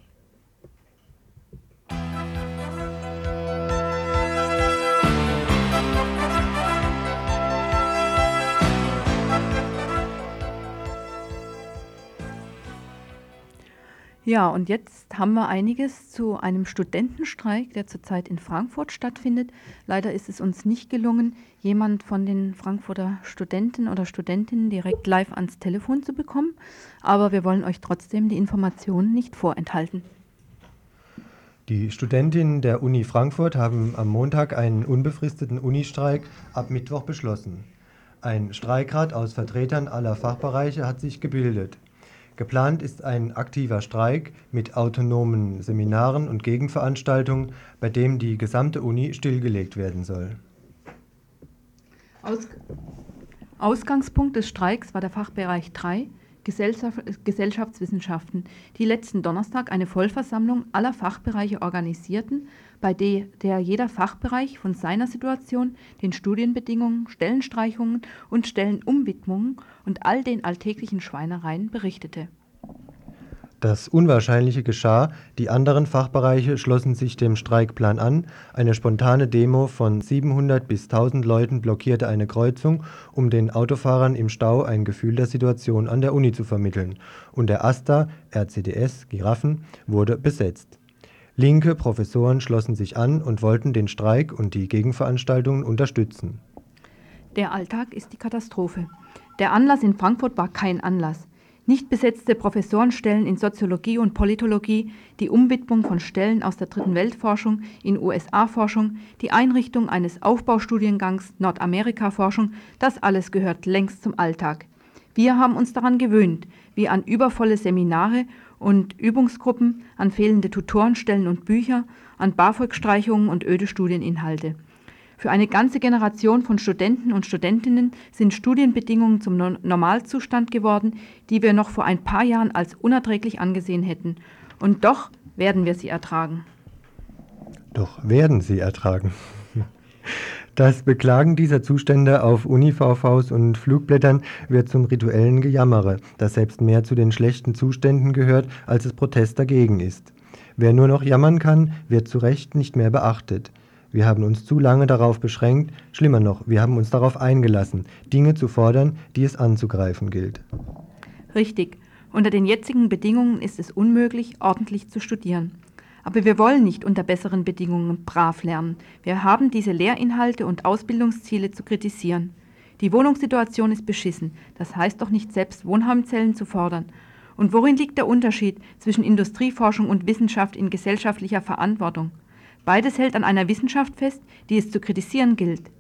Ja, und jetzt haben wir einiges zu einem Studentenstreik, der zurzeit in Frankfurt stattfindet. Leider ist es uns nicht gelungen, jemand von den Frankfurter Studenten oder Studentinnen direkt live ans Telefon zu bekommen, aber wir wollen euch trotzdem die Informationen nicht vorenthalten. Die Studentinnen der Uni Frankfurt haben am Montag einen unbefristeten Unistreik ab Mittwoch beschlossen. Ein Streikrat aus Vertretern aller Fachbereiche hat sich gebildet. Geplant ist ein aktiver Streik mit autonomen Seminaren und Gegenveranstaltungen, bei dem die gesamte Uni stillgelegt werden soll. Aus Ausgangspunkt des Streiks war der Fachbereich 3 Gesellschaftswissenschaften, die letzten Donnerstag eine Vollversammlung aller Fachbereiche organisierten, bei der, der jeder Fachbereich von seiner Situation, den Studienbedingungen, Stellenstreichungen und Stellenumwidmungen und all den alltäglichen Schweinereien berichtete. Das Unwahrscheinliche geschah, die anderen Fachbereiche schlossen sich dem Streikplan an, eine spontane Demo von 700 bis 1000 Leuten blockierte eine Kreuzung, um den Autofahrern im Stau ein Gefühl der Situation an der Uni zu vermitteln, und der AStA (RCDS Giraffen) wurde besetzt. Linke Professoren schlossen sich an und wollten den Streik und die Gegenveranstaltungen unterstützen. Der Alltag ist die Katastrophe. Der Anlass in Frankfurt war kein Anlass. Nicht besetzte Professorenstellen in Soziologie und Politologie, die Umwidmung von Stellen aus der Dritten Weltforschung in USA-Forschung, die Einrichtung eines Aufbaustudiengangs Nordamerika-Forschung, das alles gehört längst zum Alltag. Wir haben uns daran gewöhnt, wie an übervolle Seminare und Übungsgruppen, an fehlende Tutorenstellen und Bücher, an BAföG-Streichungen und öde Studieninhalte. Für eine ganze Generation von Studenten und Studentinnen sind Studienbedingungen zum Normalzustand geworden, die wir noch vor ein paar Jahren als unerträglich angesehen hätten. Und doch werden wir sie ertragen. Doch werden sie ertragen. Das Beklagen dieser Zustände auf Uni-VVs und Flugblättern wird zum rituellen Gejammere, das selbst mehr zu den schlechten Zuständen gehört, als es Protest dagegen ist. Wer nur noch jammern kann, wird zu Recht nicht mehr beachtet. Wir haben uns zu lange darauf beschränkt, schlimmer noch, wir haben uns darauf eingelassen, Dinge zu fordern, die es anzugreifen gilt. Richtig. Unter den jetzigen Bedingungen ist es unmöglich, ordentlich zu studieren. Aber wir wollen nicht unter besseren Bedingungen brav lernen. Wir haben diese Lehrinhalte und Ausbildungsziele zu kritisieren. Die Wohnungssituation ist beschissen. Das heißt doch nicht selbst Wohnheimzellen zu fordern. Und worin liegt der Unterschied zwischen Industrieforschung und Wissenschaft in gesellschaftlicher Verantwortung? Beides hält an einer Wissenschaft fest, die es zu kritisieren gilt.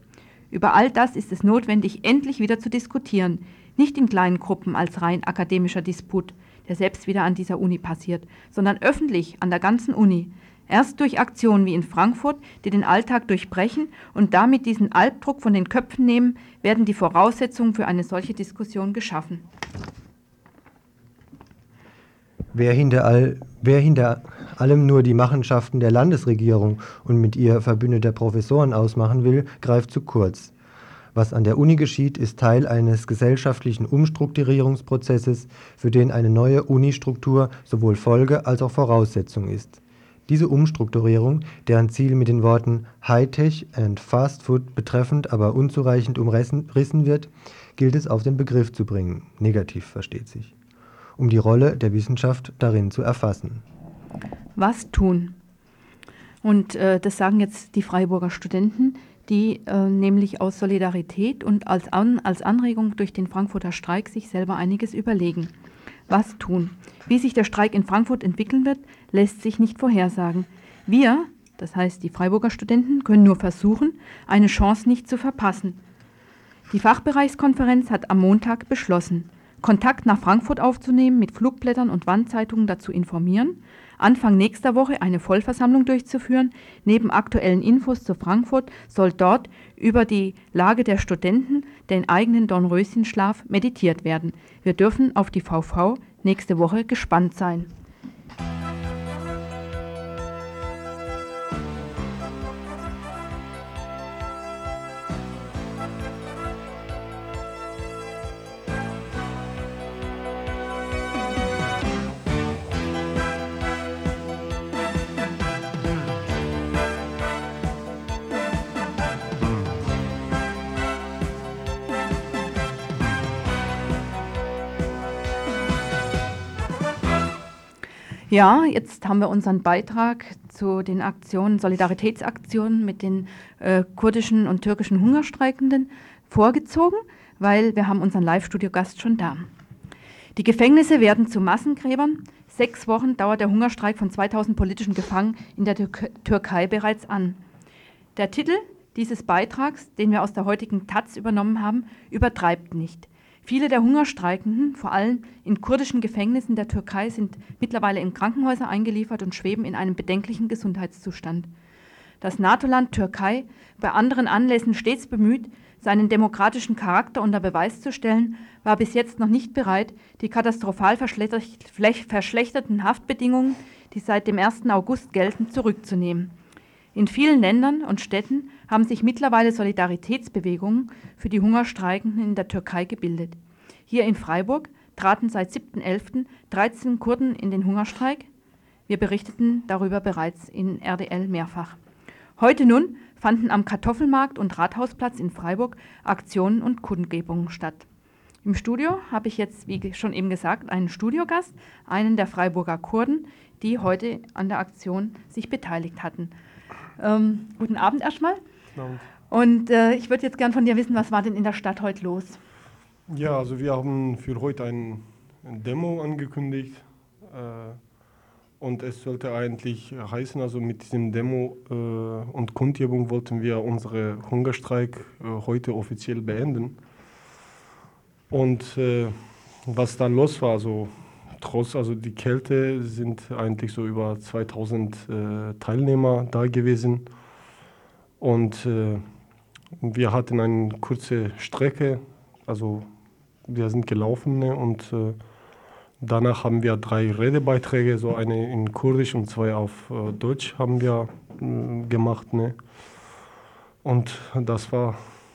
Über all das ist es notwendig, endlich wieder zu diskutieren, nicht in kleinen Gruppen als rein akademischer Disput, der selbst wieder an dieser Uni passiert, sondern öffentlich an der ganzen Uni. Erst durch Aktionen wie in Frankfurt, die den Alltag durchbrechen und damit diesen Albdruck von den Köpfen nehmen, werden die Voraussetzungen für eine solche Diskussion geschaffen. Wer hinter, all, wer hinter allem nur die Machenschaften der Landesregierung und mit ihr verbündeter Professoren ausmachen will, greift zu kurz. Was an der Uni geschieht, ist Teil eines gesellschaftlichen Umstrukturierungsprozesses, für den eine neue Unistruktur sowohl Folge als auch Voraussetzung ist. Diese Umstrukturierung, deren Ziel mit den Worten Hightech and Fast Food betreffend, aber unzureichend umrissen wird, gilt es auf den Begriff zu bringen, negativ versteht sich um die Rolle der Wissenschaft darin zu erfassen. Was tun? Und äh, das sagen jetzt die Freiburger Studenten, die äh, nämlich aus Solidarität und als, An als Anregung durch den Frankfurter Streik sich selber einiges überlegen. Was tun? Wie sich der Streik in Frankfurt entwickeln wird, lässt sich nicht vorhersagen. Wir, das heißt die Freiburger Studenten, können nur versuchen, eine Chance nicht zu verpassen. Die Fachbereichskonferenz hat am Montag beschlossen, Kontakt nach Frankfurt aufzunehmen, mit Flugblättern und Wandzeitungen dazu informieren, Anfang nächster Woche eine Vollversammlung durchzuführen. Neben aktuellen Infos zu Frankfurt soll dort über die Lage der Studenten, den eigenen Dornröschenschlaf meditiert werden. Wir dürfen auf die VV nächste Woche gespannt sein. Ja, jetzt haben wir unseren Beitrag zu den Aktionen, Solidaritätsaktionen mit den äh, kurdischen und türkischen Hungerstreikenden vorgezogen, weil wir haben unseren Live-Studio-Gast schon da. Die Gefängnisse werden zu Massengräbern. Sechs Wochen dauert der Hungerstreik von 2000 politischen Gefangenen in der Tür Türkei bereits an. Der Titel dieses Beitrags, den wir aus der heutigen Taz übernommen haben, übertreibt nicht. Viele der Hungerstreikenden, vor allem in kurdischen Gefängnissen der Türkei, sind mittlerweile in Krankenhäuser eingeliefert und schweben in einem bedenklichen Gesundheitszustand. Das NATO-Land Türkei, bei anderen Anlässen stets bemüht, seinen demokratischen Charakter unter Beweis zu stellen, war bis jetzt noch nicht bereit, die katastrophal verschlechterten Haftbedingungen, die seit dem 1. August gelten, zurückzunehmen. In vielen Ländern und Städten haben sich mittlerweile Solidaritätsbewegungen für die Hungerstreikenden in der Türkei gebildet. Hier in Freiburg traten seit 7.11. 13 Kurden in den Hungerstreik. Wir berichteten darüber bereits in RDL mehrfach. Heute nun fanden am Kartoffelmarkt und Rathausplatz in Freiburg Aktionen und Kundgebungen statt. Im Studio habe ich jetzt, wie schon eben gesagt, einen Studiogast, einen der Freiburger Kurden, die heute an der Aktion sich beteiligt hatten. Ähm, guten Abend erstmal. Und äh, ich würde jetzt gern von dir wissen, was war denn in der Stadt heute los? Ja, also wir haben für heute ein, ein Demo angekündigt. Äh, und es sollte eigentlich heißen, also mit diesem Demo äh, und Kundgebung wollten wir unseren Hungerstreik äh, heute offiziell beenden. Und äh, was dann los war, also trotz, also die Kälte sind eigentlich so über 2000 äh, Teilnehmer da gewesen. Und äh, wir hatten eine kurze Strecke, also wir sind gelaufen ne, und äh, danach haben wir drei Redebeiträge, so eine in Kurdisch und zwei auf äh, Deutsch haben wir äh, gemacht. Ne. Und das war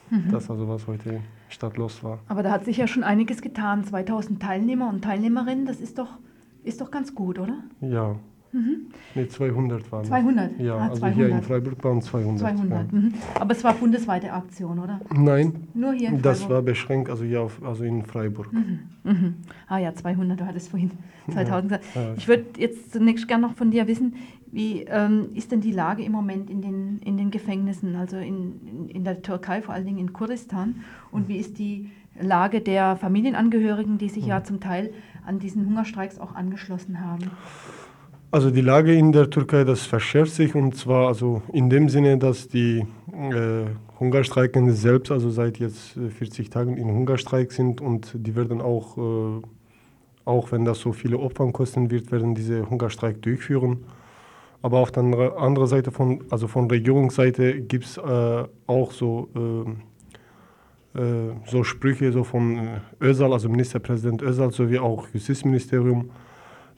mhm. das, also was heute Stadt los war. Aber da hat sich ja schon einiges getan. 2000 Teilnehmer und Teilnehmerinnen, das ist doch, ist doch ganz gut, oder? Ja, Mhm. Ne, 200 waren 200? Ja, ah, also 200. hier in Freiburg waren 200. 200, ja. mhm. Aber es war bundesweite Aktion, oder? Nein. Nur hier in Freiburg? Das war beschränkt, also hier auf, also in Freiburg. Mhm. Mhm. Ah ja, 200, du hattest vorhin 2000 gesagt. Ja. Ich würde jetzt zunächst gerne noch von dir wissen, wie ähm, ist denn die Lage im Moment in den, in den Gefängnissen, also in, in, in der Türkei, vor allen Dingen in Kurdistan? Und wie ist die Lage der Familienangehörigen, die sich ja zum Teil an diesen Hungerstreiks auch angeschlossen haben? Also die Lage in der Türkei, das verschärft sich und zwar also in dem Sinne, dass die äh, Hungerstreikenden selbst also seit jetzt 40 äh, Tagen in Hungerstreik sind und die werden auch, äh, auch wenn das so viele Opfer kosten wird, werden diese Hungerstreik durchführen. Aber auf der anderen Seite, von, also von Regierungsseite, gibt es äh, auch so, äh, äh, so Sprüche so von Özal, also Ministerpräsident Özal, sowie auch Justizministerium,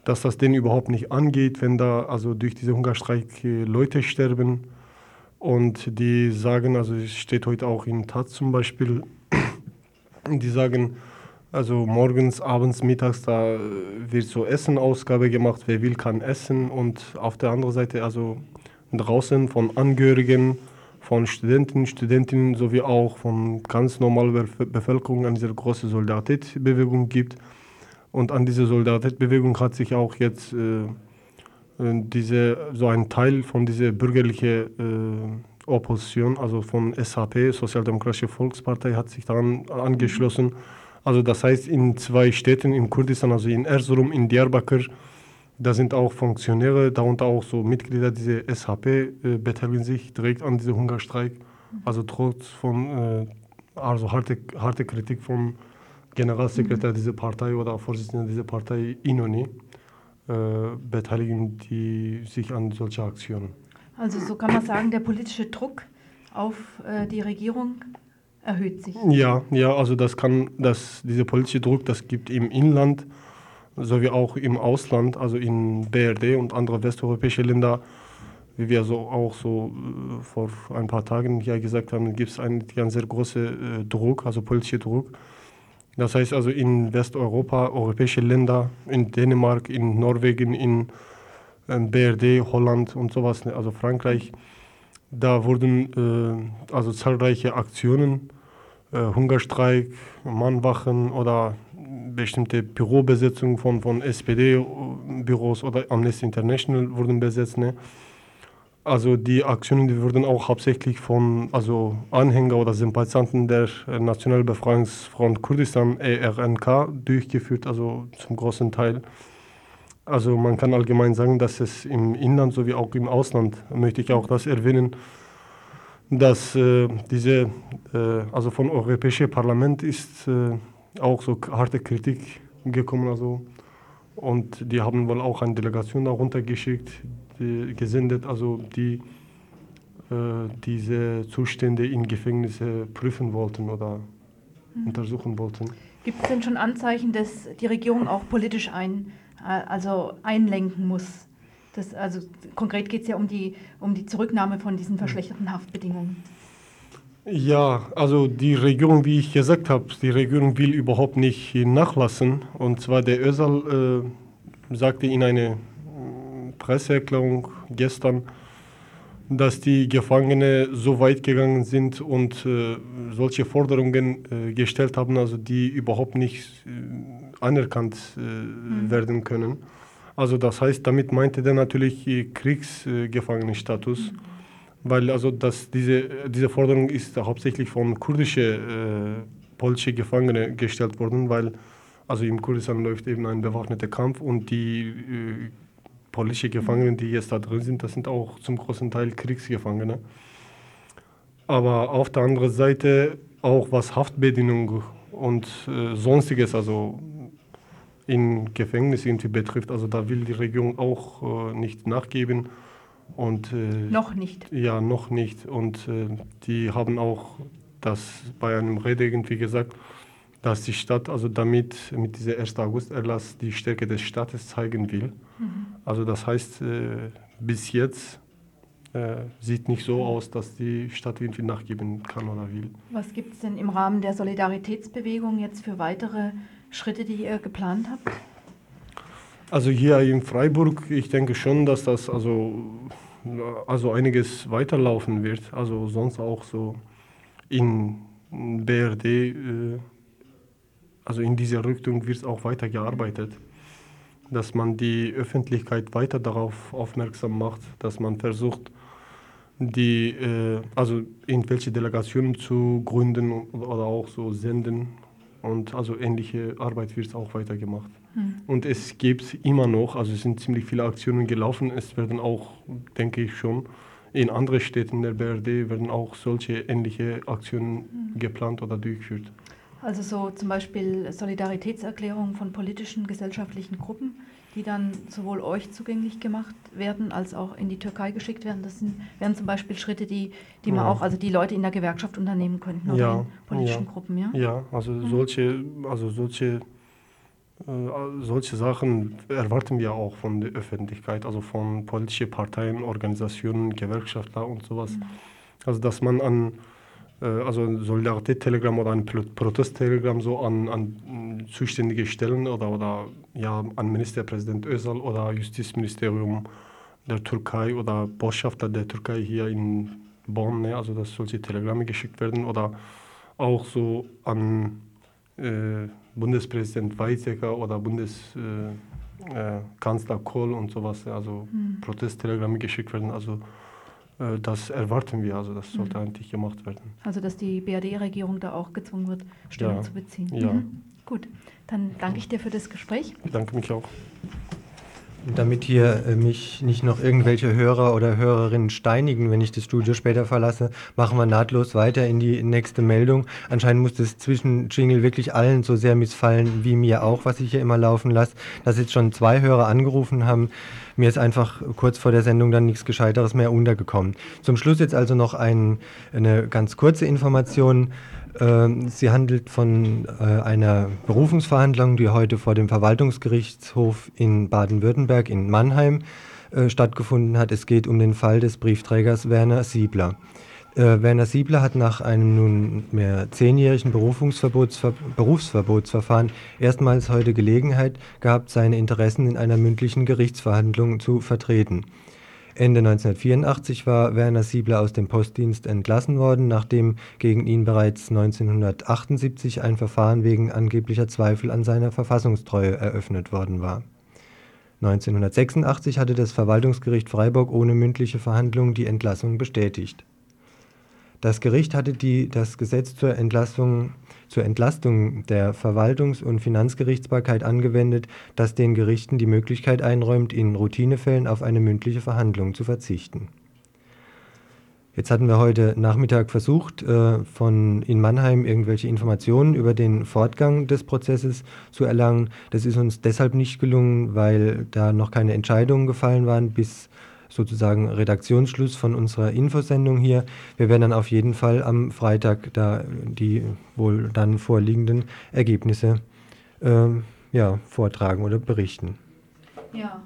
dass das denen überhaupt nicht angeht, wenn da also durch diese Hungerstreik Leute sterben. Und die sagen, also es steht heute auch in Taz zum Beispiel, die sagen, also morgens, abends, mittags, da wird so Essenausgabe gemacht, wer will, kann essen. Und auf der anderen Seite, also draußen von Angehörigen, von Studenten, Studentinnen sowie auch von ganz normaler Bevölkerung an dieser großen Solidaritätsbewegung gibt. Und an dieser Solidaritätsbewegung hat sich auch jetzt äh, äh diese, so ein Teil von dieser bürgerlichen äh, Opposition, also von SHP, Sozialdemokratische Volkspartei, hat sich daran angeschlossen. Also das heißt in zwei Städten in Kurdistan, also in Erzurum, in Diyarbakir, da sind auch Funktionäre, darunter auch so Mitglieder dieser SHP, äh, beteiligen sich direkt an diesem Hungerstreik. Also trotz von äh, also harte, harte Kritik vom Generalsekretär dieser Partei oder Vorsitzender dieser Partei Inoni, äh, beteiligen die sich an solchen Aktionen. Also so kann man sagen, der politische Druck auf äh, die Regierung erhöht sich. Ja, ja, also das kann, das, dieser politische Druck, das gibt im Inland sowie auch im Ausland, also in BRD und andere westeuropäische Länder, wie wir so auch so äh, vor ein paar Tagen hier gesagt haben, gibt es einen ganz sehr großen äh, Druck, also politischer Druck. Das heißt also in Westeuropa, europäische Länder, in Dänemark, in Norwegen, in BRD, Holland und sowas, ne, also Frankreich, da wurden äh, also zahlreiche Aktionen, äh, Hungerstreik, Mannwachen oder bestimmte Bürobesetzungen von, von SPD-Büros oder Amnesty International wurden besetzt. Ne? Also die Aktionen, die wurden auch hauptsächlich von also Anhänger oder Sympathisanten der Nationalbefreiungsfront Kurdistan, ERNK, durchgeführt, also zum großen Teil. Also man kann allgemein sagen, dass es im Inland sowie auch im Ausland, möchte ich auch das erwähnen, dass äh, diese, äh, also vom Europäischen Parlament ist äh, auch so harte Kritik gekommen, also und die haben wohl auch eine Delegation darunter geschickt, die, gesendet, also die äh, diese Zustände in Gefängnisse prüfen wollten oder mhm. untersuchen wollten. Gibt es denn schon Anzeichen, dass die Regierung auch politisch ein also einlenken muss. Das, also konkret geht es ja um die, um die Zurücknahme von diesen verschlechterten Haftbedingungen. Ja, also die Regierung, wie ich gesagt habe, die Regierung will überhaupt nicht nachlassen. Und zwar der Özal äh, sagte in einer Presseerklärung gestern, dass die Gefangene so weit gegangen sind und äh, solche Forderungen äh, gestellt haben, also die überhaupt nicht äh, anerkannt äh, mhm. werden können. Also das heißt, damit meinte er natürlich Kriegsgefangenenstatus, mhm. Weil also das, diese, diese Forderung ist hauptsächlich von kurdischen äh, polnische Gefangene gestellt worden, weil also im Kurdistan läuft eben ein bewaffneter Kampf und die äh, polnische Gefangenen, die jetzt da drin sind, das sind auch zum großen Teil Kriegsgefangene. Aber auf der anderen Seite auch was Haftbedingungen und äh, sonstiges, also in Gefängnis irgendwie betrifft, also da will die Regierung auch äh, nicht nachgeben. Und, äh, noch nicht? Ja, noch nicht. Und äh, die haben auch das bei einem Rede irgendwie gesagt, dass die Stadt also damit mit diesem 1. August-Erlass die Stärke des Staates zeigen will. Mhm. Also das heißt, äh, bis jetzt äh, sieht nicht so aus, dass die Stadt irgendwie nachgeben kann oder will. Was gibt es denn im Rahmen der Solidaritätsbewegung jetzt für weitere Schritte, die ihr geplant habt? Also hier in Freiburg, ich denke schon, dass das also, also einiges weiterlaufen wird. Also sonst auch so in BRD, äh, also in dieser Richtung wird auch weiter gearbeitet. Dass man die Öffentlichkeit weiter darauf aufmerksam macht, dass man versucht, die, äh, also irgendwelche Delegationen zu gründen oder auch so senden. Und also ähnliche Arbeit wird auch weitergemacht. Mhm. Und es gibt immer noch, also es sind ziemlich viele Aktionen gelaufen. Es werden auch, denke ich schon, in anderen Städten der BRD werden auch solche ähnliche Aktionen mhm. geplant oder durchgeführt. Also so zum Beispiel Solidaritätserklärungen von politischen, gesellschaftlichen Gruppen, die dann sowohl euch zugänglich gemacht werden, als auch in die Türkei geschickt werden. Das sind, wären zum Beispiel Schritte, die, die man ja. auch, also die Leute in der Gewerkschaft unternehmen könnten oder ja, in politischen ja. Gruppen, ja? Ja, also mhm. solche, also solche solche Sachen erwarten wir auch von der Öffentlichkeit, also von politischen Parteien, Organisationen, Gewerkschafter und sowas. Mhm. Also dass man an äh, also Solidarität-Telegramm oder ein Protest-Telegramm so an, an zuständige Stellen oder, oder ja, an Ministerpräsident Özal oder Justizministerium der Türkei oder Botschafter der Türkei hier in Bonn, ne, also dass solche Telegramme geschickt werden oder auch so an äh, Bundespräsident Weizsäcker oder Bundeskanzler äh, äh, Kohl und sowas, also mhm. Protesttelegramme geschickt werden. Also äh, das erwarten wir, also das sollte mhm. eigentlich gemacht werden. Also dass die BRD-Regierung da auch gezwungen wird, Stellung ja. zu beziehen. Ja. Mhm. Gut, dann danke ich dir für das Gespräch. Ich danke mich auch. Damit hier äh, mich nicht noch irgendwelche Hörer oder Hörerinnen steinigen, wenn ich das Studio später verlasse, machen wir nahtlos weiter in die nächste Meldung. Anscheinend muss das Zwischenjingle wirklich allen so sehr missfallen wie mir auch, was ich hier immer laufen lasse, dass jetzt schon zwei Hörer angerufen haben. Mir ist einfach kurz vor der Sendung dann nichts Gescheiteres mehr untergekommen. Zum Schluss jetzt also noch ein, eine ganz kurze Information. Ähm, sie handelt von äh, einer Berufungsverhandlung, die heute vor dem Verwaltungsgerichtshof in Baden-Württemberg in Mannheim äh, stattgefunden hat. Es geht um den Fall des Briefträgers Werner Siebler. Äh, Werner Siebler hat nach einem nunmehr zehnjährigen Berufsverbotsverfahren erstmals heute Gelegenheit gehabt, seine Interessen in einer mündlichen Gerichtsverhandlung zu vertreten. Ende 1984 war Werner Siebler aus dem Postdienst entlassen worden, nachdem gegen ihn bereits 1978 ein Verfahren wegen angeblicher Zweifel an seiner Verfassungstreue eröffnet worden war. 1986 hatte das Verwaltungsgericht Freiburg ohne mündliche Verhandlung die Entlassung bestätigt. Das Gericht hatte die, das Gesetz zur Entlassung zur Entlastung der Verwaltungs- und Finanzgerichtsbarkeit angewendet, das den Gerichten die Möglichkeit einräumt, in Routinefällen auf eine mündliche Verhandlung zu verzichten. Jetzt hatten wir heute Nachmittag versucht, äh, von in Mannheim irgendwelche Informationen über den Fortgang des Prozesses zu erlangen. Das ist uns deshalb nicht gelungen, weil da noch keine Entscheidungen gefallen waren, bis sozusagen Redaktionsschluss von unserer Infosendung hier. Wir werden dann auf jeden Fall am Freitag da die wohl dann vorliegenden Ergebnisse äh, ja, vortragen oder berichten. Ja.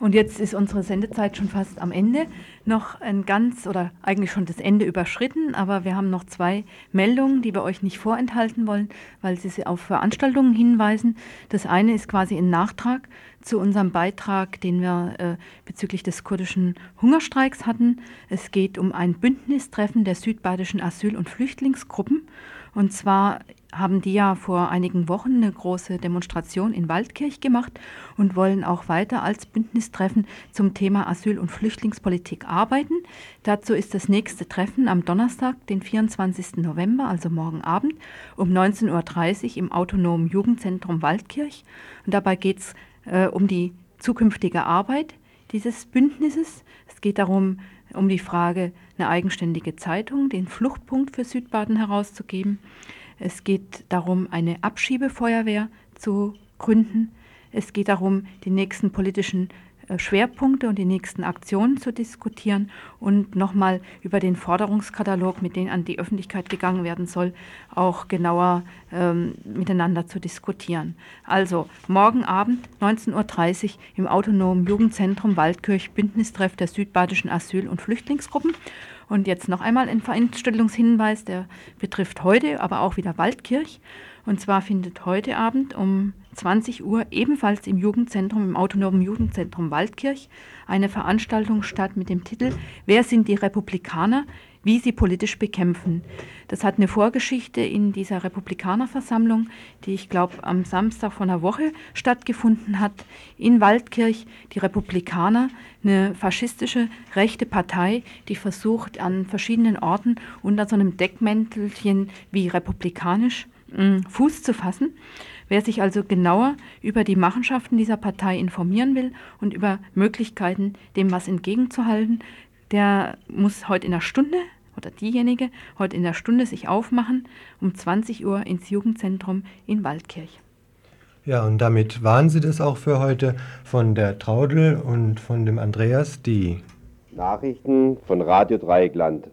Und jetzt ist unsere Sendezeit schon fast am Ende. Noch ein ganz oder eigentlich schon das Ende überschritten, aber wir haben noch zwei Meldungen, die wir euch nicht vorenthalten wollen, weil sie auf Veranstaltungen hinweisen. Das eine ist quasi ein Nachtrag zu unserem Beitrag, den wir äh, bezüglich des kurdischen Hungerstreiks hatten. Es geht um ein Bündnistreffen der südbadischen Asyl- und Flüchtlingsgruppen. Und zwar haben die ja vor einigen Wochen eine große Demonstration in Waldkirch gemacht und wollen auch weiter als Bündnistreffen zum Thema Asyl- und Flüchtlingspolitik arbeiten. Dazu ist das nächste Treffen am Donnerstag, den 24. November, also morgen Abend, um 19.30 Uhr im autonomen Jugendzentrum Waldkirch. Und dabei geht es äh, um die zukünftige Arbeit dieses Bündnisses. Es geht darum, um die Frage, eine eigenständige Zeitung, den Fluchtpunkt für Südbaden herauszugeben. Es geht darum, eine Abschiebefeuerwehr zu gründen. Es geht darum, die nächsten politischen äh, Schwerpunkte und die nächsten Aktionen zu diskutieren und nochmal über den Forderungskatalog, mit dem an die Öffentlichkeit gegangen werden soll, auch genauer ähm, miteinander zu diskutieren. Also morgen Abend 19.30 Uhr im autonomen Jugendzentrum Waldkirch Bündnistreff der südbadischen Asyl- und Flüchtlingsgruppen. Und jetzt noch einmal ein Veranstaltungshinweis, der betrifft heute, aber auch wieder Waldkirch. Und zwar findet heute Abend um 20 Uhr ebenfalls im Jugendzentrum, im autonomen Jugendzentrum Waldkirch, eine Veranstaltung statt mit dem Titel Wer sind die Republikaner? Wie sie politisch bekämpfen. Das hat eine Vorgeschichte in dieser Republikanerversammlung, die ich glaube am Samstag von einer Woche stattgefunden hat in Waldkirch. Die Republikaner, eine faschistische rechte Partei, die versucht an verschiedenen Orten unter so einem Deckmäntelchen wie republikanisch mm, Fuß zu fassen. Wer sich also genauer über die Machenschaften dieser Partei informieren will und über Möglichkeiten, dem was entgegenzuhalten, der muss heute in der Stunde oder diejenige heute in der Stunde sich aufmachen um 20 Uhr ins Jugendzentrum in Waldkirch. Ja, und damit waren Sie das auch für heute von der Traudel und von dem Andreas, die Nachrichten von Radio Dreieckland.